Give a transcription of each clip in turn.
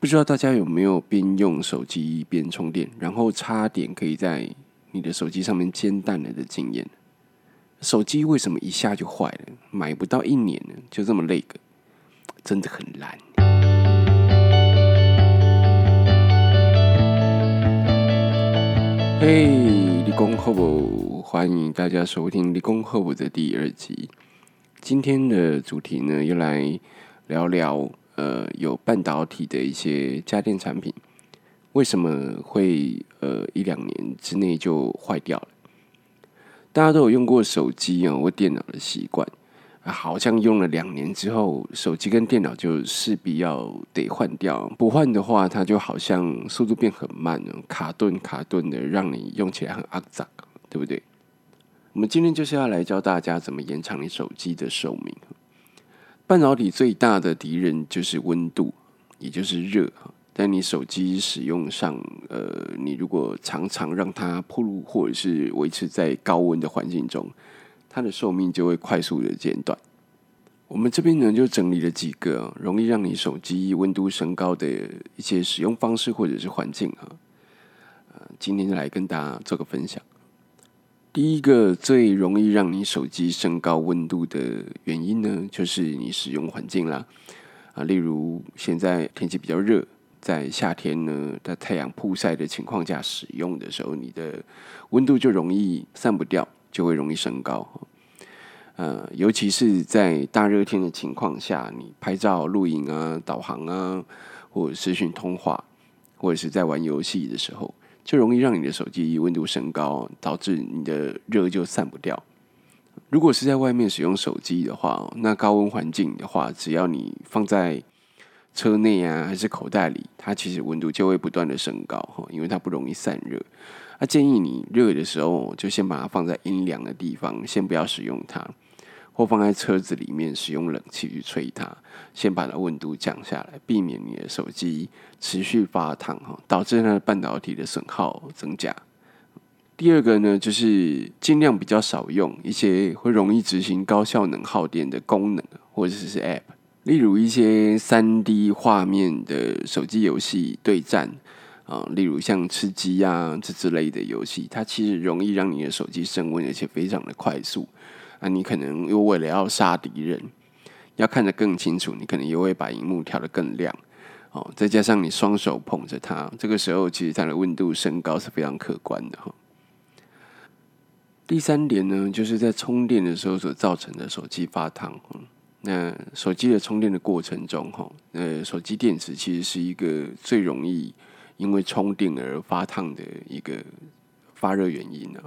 不知道大家有没有边用手机边充电，然后差点可以在你的手机上面煎蛋了的经验？手机为什么一下就坏了？买不到一年呢，就这么累个，真的很烂。嘿，理工后不？欢迎大家收听理工后部的第二集。今天的主题呢，又来聊聊。呃，有半导体的一些家电产品，为什么会呃一两年之内就坏掉了？大家都有用过手机啊或电脑的习惯，好像用了两年之后，手机跟电脑就势必要得换掉，不换的话，它就好像速度变很慢了，卡顿卡顿的，让你用起来很肮脏，对不对？我们今天就是要来教大家怎么延长你手机的寿命。半导体最大的敌人就是温度，也就是热在你手机使用上，呃，你如果常常让它铺路或者是维持在高温的环境中，它的寿命就会快速的减短。我们这边呢就整理了几个容易让你手机温度升高的一些使用方式或者是环境啊，呃，今天来跟大家做个分享。第一个最容易让你手机升高温度的原因呢，就是你使用环境啦。啊，例如现在天气比较热，在夏天呢，在太阳曝晒的情况下使用的时候，你的温度就容易散不掉，就会容易升高。呃，尤其是在大热天的情况下，你拍照、录影啊、导航啊，或者视讯通话，或者是在玩游戏的时候。就容易让你的手机温度升高，导致你的热就散不掉。如果是在外面使用手机的话，那高温环境的话，只要你放在车内啊，还是口袋里，它其实温度就会不断的升高哈，因为它不容易散热。那建议你热的时候，就先把它放在阴凉的地方，先不要使用它。或放在车子里面使用冷气去吹它，先把它温度降下来，避免你的手机持续发烫哈，导致它的半导体的损耗增加。第二个呢，就是尽量比较少用一些会容易执行高效能耗电的功能或者是 App，例如一些三 D 画面的手机游戏对战啊，例如像吃鸡啊这之类的游戏，它其实容易让你的手机升温，而且非常的快速。那你可能又为了要杀敌人，要看得更清楚，你可能又会把荧幕调得更亮，哦，再加上你双手捧着它，这个时候其实它的温度升高是非常可观的哈。第三点呢，就是在充电的时候所造成的手机发烫。那手机的充电的过程中，哈，呃，手机电池其实是一个最容易因为充电而发烫的一个发热原因呢。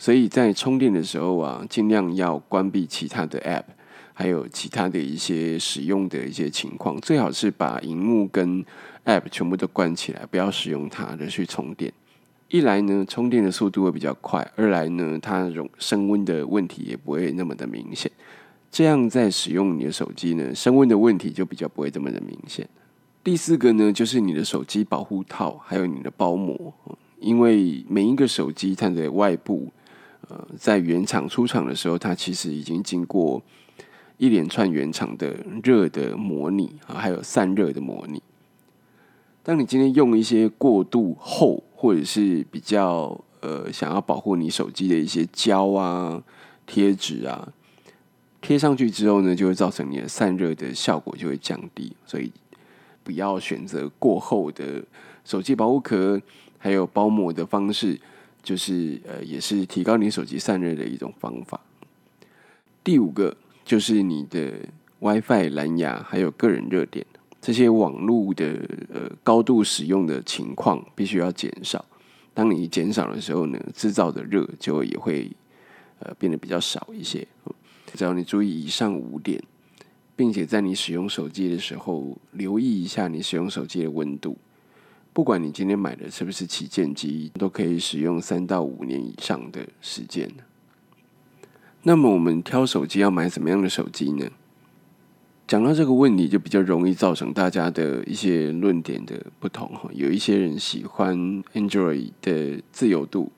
所以在充电的时候啊，尽量要关闭其他的 App，还有其他的一些使用的一些情况，最好是把荧幕跟 App 全部都关起来，不要使用它的去充电。一来呢，充电的速度会比较快；二来呢，它容升温的问题也不会那么的明显。这样在使用你的手机呢，升温的问题就比较不会这么的明显。第四个呢，就是你的手机保护套，还有你的包膜，因为每一个手机它的外部。呃，在原厂出厂的时候，它其实已经经过一连串原厂的热的模拟啊，还有散热的模拟。当你今天用一些过度厚或者是比较呃想要保护你手机的一些胶啊、贴纸啊贴上去之后呢，就会造成你的散热的效果就会降低。所以不要选择过厚的手机保护壳还有包膜的方式。就是呃，也是提高你手机散热的一种方法。第五个就是你的 WiFi、蓝牙还有个人热点这些网络的呃高度使用的情况必须要减少。当你减少的时候呢，制造的热就也会呃变得比较少一些。只要你注意以上五点，并且在你使用手机的时候留意一下你使用手机的温度。不管你今天买的是不是旗舰机，都可以使用三到五年以上的时间。那么，我们挑手机要买什么样的手机呢？讲到这个问题，就比较容易造成大家的一些论点的不同哈。有一些人喜欢 Android 的自由度，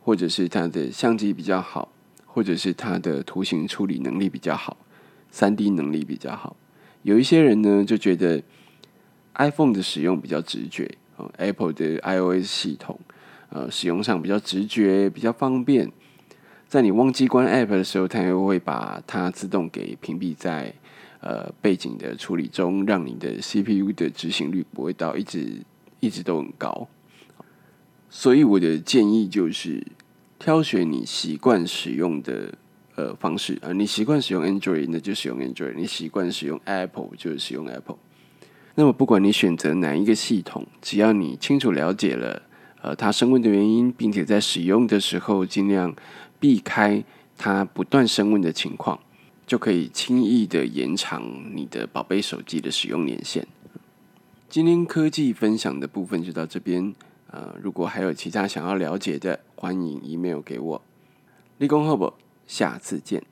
或者是它的相机比较好，或者是它的图形处理能力比较好，三 D 能力比较好。有一些人呢，就觉得。iPhone 的使用比较直觉，Apple 的 iOS 系统，呃，使用上比较直觉，比较方便。在你忘记关 App 的时候，它又会把它自动给屏蔽在呃背景的处理中，让你的 CPU 的执行率不会到一直一直都很高。所以我的建议就是，挑选你习惯使用的呃方式啊，你习惯使用 Android，那就使用 Android；你习惯使用 Apple，就使用 Apple。那么不管你选择哪一个系统，只要你清楚了解了呃它升温的原因，并且在使用的时候尽量。避开它不断升温的情况，就可以轻易的延长你的宝贝手机的使用年限。今天科技分享的部分就到这边，呃，如果还有其他想要了解的，欢迎 email 给我。立功后不，下次见。